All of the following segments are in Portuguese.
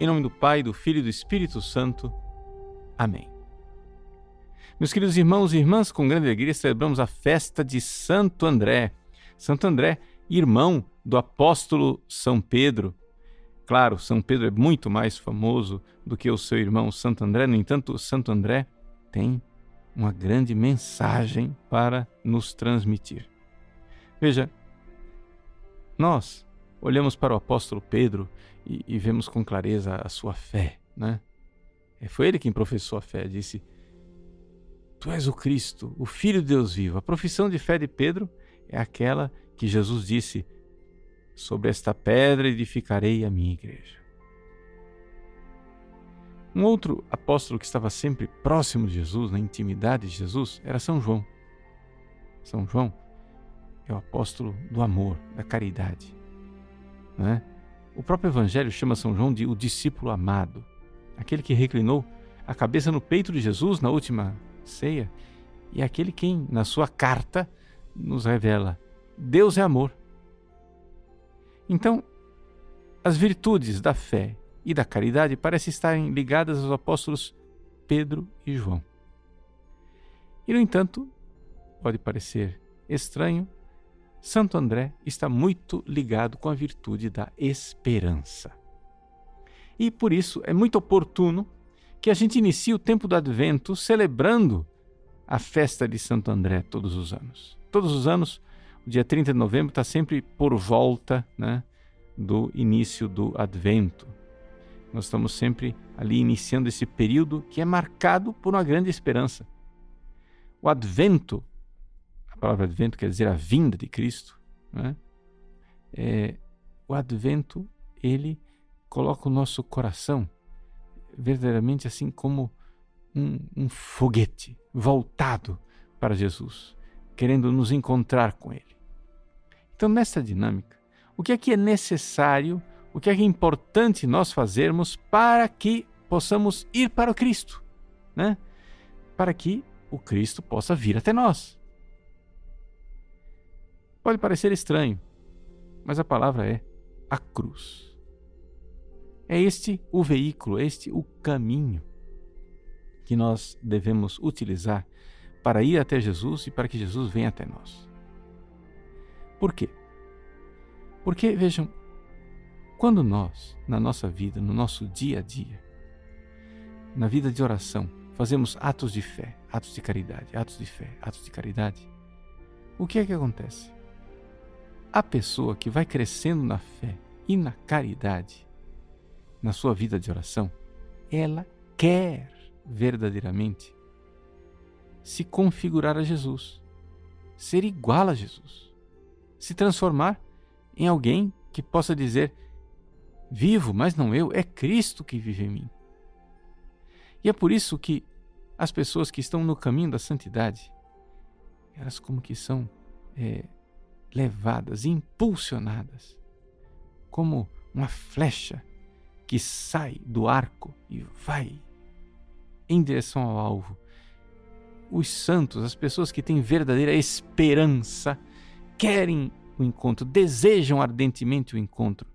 Em nome do Pai, do Filho e do Espírito Santo. Amém. Meus queridos irmãos e irmãs, com grande alegria celebramos a festa de Santo André. Santo André, irmão do apóstolo São Pedro. Claro, São Pedro é muito mais famoso do que o seu irmão Santo André, no entanto, Santo André tem uma grande mensagem para nos transmitir. Veja, nós olhamos para o apóstolo Pedro e, e vemos com clareza a sua fé, né? É, foi ele quem professou a fé, disse: Tu és o Cristo, o Filho de Deus vivo. A profissão de fé de Pedro é aquela que Jesus disse: Sobre esta pedra edificarei a minha igreja. Um outro apóstolo que estava sempre próximo de Jesus, na intimidade de Jesus, era São João. São João é o apóstolo do amor, da caridade. Né? O próprio Evangelho chama São João de o discípulo amado, aquele que reclinou a cabeça no peito de Jesus na última ceia e aquele quem, na sua carta, nos revela: Deus é amor. Então, as virtudes da fé e da caridade parecem estarem ligadas aos apóstolos Pedro e João. E, no entanto, pode parecer estranho Santo André está muito ligado com a virtude da esperança. E por isso é muito oportuno que a gente inicie o tempo do Advento celebrando a festa de Santo André todos os anos. Todos os anos, o dia 30 de novembro está sempre por volta né, do início do Advento. Nós estamos sempre ali iniciando esse período que é marcado por uma grande esperança. O Advento a palavra advento quer dizer a vinda de Cristo, né? é, o advento ele coloca o nosso coração verdadeiramente assim como um, um foguete voltado para Jesus, querendo nos encontrar com Ele. Então, nessa dinâmica, o que é que é necessário, o que é que é importante nós fazermos para que possamos ir para o Cristo, né? Para que o Cristo possa vir até nós. Pode parecer estranho, mas a palavra é a cruz. É este o veículo, este o caminho que nós devemos utilizar para ir até Jesus e para que Jesus venha até nós. Por quê? Porque, vejam, quando nós, na nossa vida, no nosso dia a dia, na vida de oração, fazemos atos de fé, atos de caridade, atos de fé, atos de caridade, o que é que acontece? A pessoa que vai crescendo na fé e na caridade, na sua vida de oração, ela quer verdadeiramente se configurar a Jesus, ser igual a Jesus, se transformar em alguém que possa dizer: Vivo, mas não eu, é Cristo que vive em mim. E é por isso que as pessoas que estão no caminho da santidade, elas como que são é, levadas, impulsionadas, como uma flecha que sai do arco e vai em direção ao alvo. Os santos, as pessoas que têm verdadeira esperança, querem o encontro, desejam ardentemente o encontro.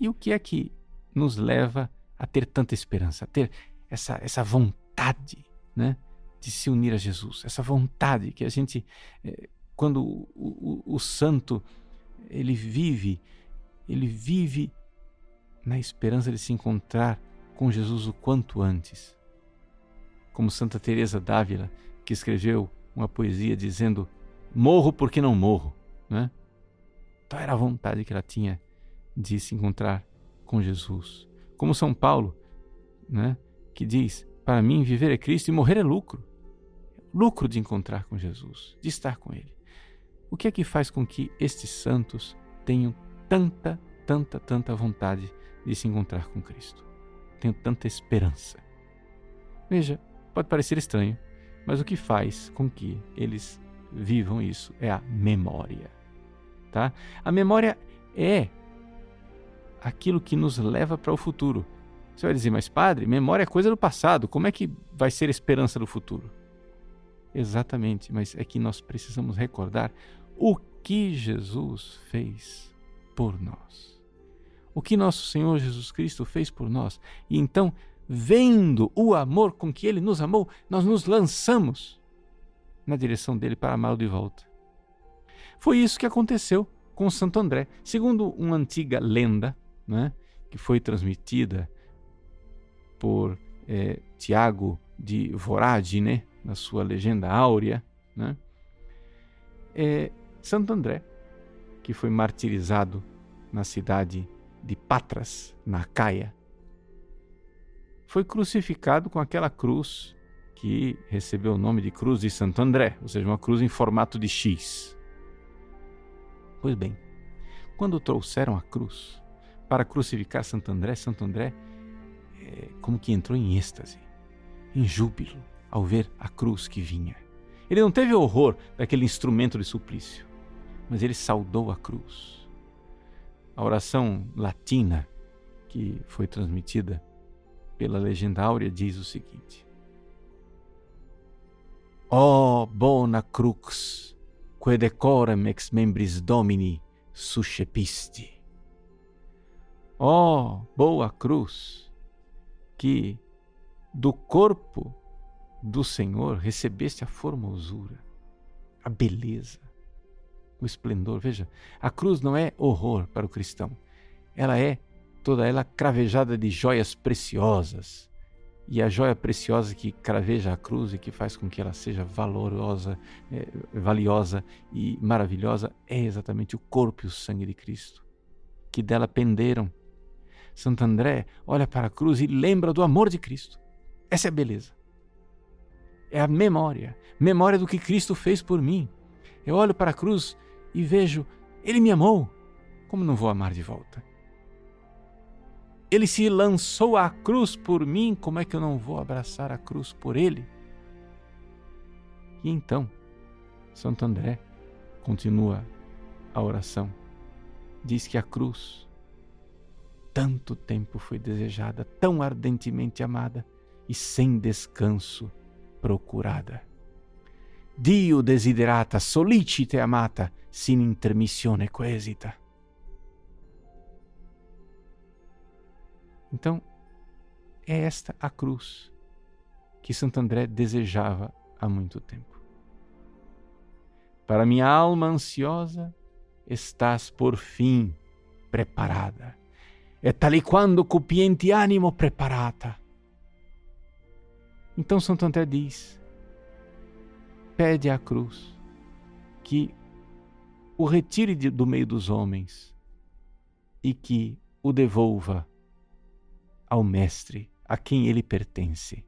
E o que é que nos leva a ter tanta esperança, a ter essa, essa vontade né, de se unir a Jesus, essa vontade que a gente eh, quando o, o, o santo ele vive, ele vive na esperança de se encontrar com Jesus o quanto antes. Como Santa Teresa d'Ávila, que escreveu uma poesia dizendo: "Morro porque não morro", né? Então era a vontade que ela tinha de se encontrar com Jesus. Como São Paulo, né, que diz: "Para mim viver é Cristo e morrer é lucro". Lucro de encontrar com Jesus, de estar com ele. O que é que faz com que estes santos tenham tanta, tanta, tanta vontade de se encontrar com Cristo? Tenham tanta esperança. Veja, pode parecer estranho, mas o que faz com que eles vivam isso é a memória. Tá? A memória é aquilo que nos leva para o futuro. Você vai dizer, mas padre, memória é coisa do passado, como é que vai ser esperança do futuro? Exatamente, mas é que nós precisamos recordar o que Jesus fez por nós. o que nosso Senhor Jesus Cristo fez por nós. E então, vendo o amor com que ele nos amou, nós nos lançamos na direção dele para amá-lo de volta. Foi isso que aconteceu com Santo André. Segundo uma antiga lenda, né, que foi transmitida por é, Tiago de Voragine, na sua legenda áurea, né, é Santo André, que foi martirizado na cidade de Patras, na Caia, foi crucificado com aquela cruz que recebeu o nome de Cruz de Santo André, ou seja, uma cruz em formato de X. Pois bem, quando trouxeram a cruz para crucificar Santo André, Santo André é, como que entrou em êxtase, em júbilo, ao ver a cruz que vinha. Ele não teve horror daquele instrumento de suplício, mas ele saudou a cruz. A oração latina que foi transmitida pela legenda áurea diz o seguinte: Ó oh, bona crux que decorem ex membris domini suscepisti. Ó oh, boa cruz, que do corpo do Senhor recebeste a formosura, a beleza, o esplendor. Veja, a cruz não é horror para o cristão, ela é toda ela cravejada de joias preciosas, e a joia preciosa que craveja a cruz e que faz com que ela seja valorosa, é, valiosa e maravilhosa é exatamente o corpo e o sangue de Cristo, que dela penderam. Santo André olha para a cruz e lembra do amor de Cristo. Essa é a beleza. É a memória, memória do que Cristo fez por mim. Eu olho para a cruz e vejo, Ele me amou. Como não vou amar de volta? Ele se lançou à cruz por mim, como é que eu não vou abraçar a cruz por ele? E então, Santo André continua a oração. Diz que a cruz, tanto tempo foi desejada, tão ardentemente amada e sem descanso procurada. Dio desiderata, solicite amata, sin intermissione quesita. Então, é esta a cruz que Santo André desejava há muito tempo. Para minha alma ansiosa, estás por fim preparada. E tali quando cupiente animo preparata. Então Santo André diz: pede à cruz que o retire do meio dos homens e que o devolva ao Mestre a quem ele pertence.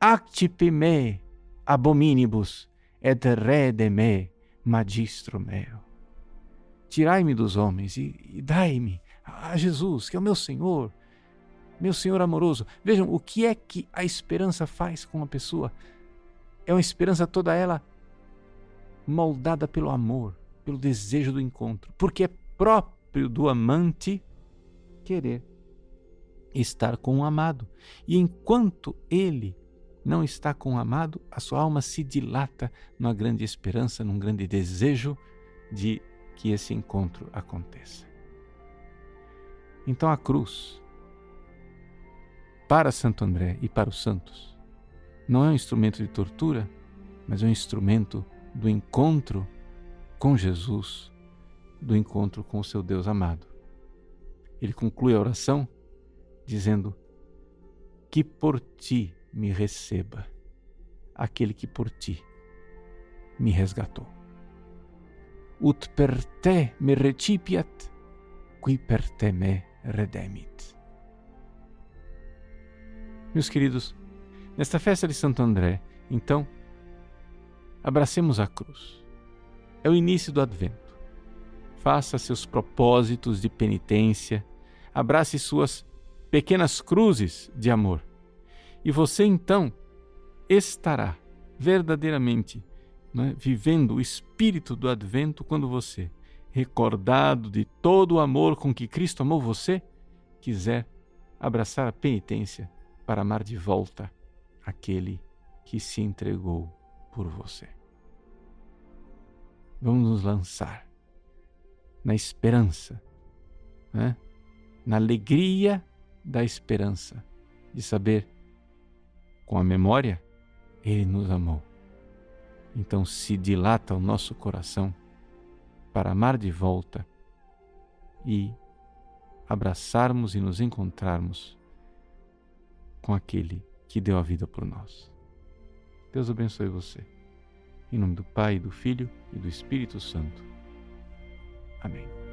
Actipe me abominibus et rede me magistro meu. Tirai-me dos homens e, e dai-me a Jesus, que é o meu Senhor, meu Senhor amoroso. Vejam o que é que a esperança faz com a pessoa. É uma esperança toda ela moldada pelo amor, pelo desejo do encontro, porque é próprio do amante querer estar com o amado. E enquanto ele não está com o amado, a sua alma se dilata numa grande esperança, num grande desejo de que esse encontro aconteça. Então a cruz, para Santo André e para os santos, não é um instrumento de tortura, mas é um instrumento do encontro com Jesus, do encontro com o seu Deus amado. Ele conclui a oração dizendo: Que por ti me receba aquele que por ti me resgatou. Ut per te me recipiat, qui per te me redemit. Meus queridos, nesta festa de Santo André, então, abracemos a cruz. É o início do advento. Faça seus propósitos de penitência, abrace suas pequenas cruzes de amor. E você então estará verdadeiramente né, vivendo o espírito do advento quando você, recordado de todo o amor com que Cristo amou você, quiser abraçar a penitência para amar de volta aquele que se entregou por você. Vamos nos lançar na esperança né? na alegria da esperança, de saber, com a memória, Ele nos amou. Então se dilata o nosso coração para amar de volta e abraçarmos e nos encontrarmos com aquele que deu a vida por nós. Deus abençoe você. Em nome do Pai, do Filho e do Espírito Santo. Amém.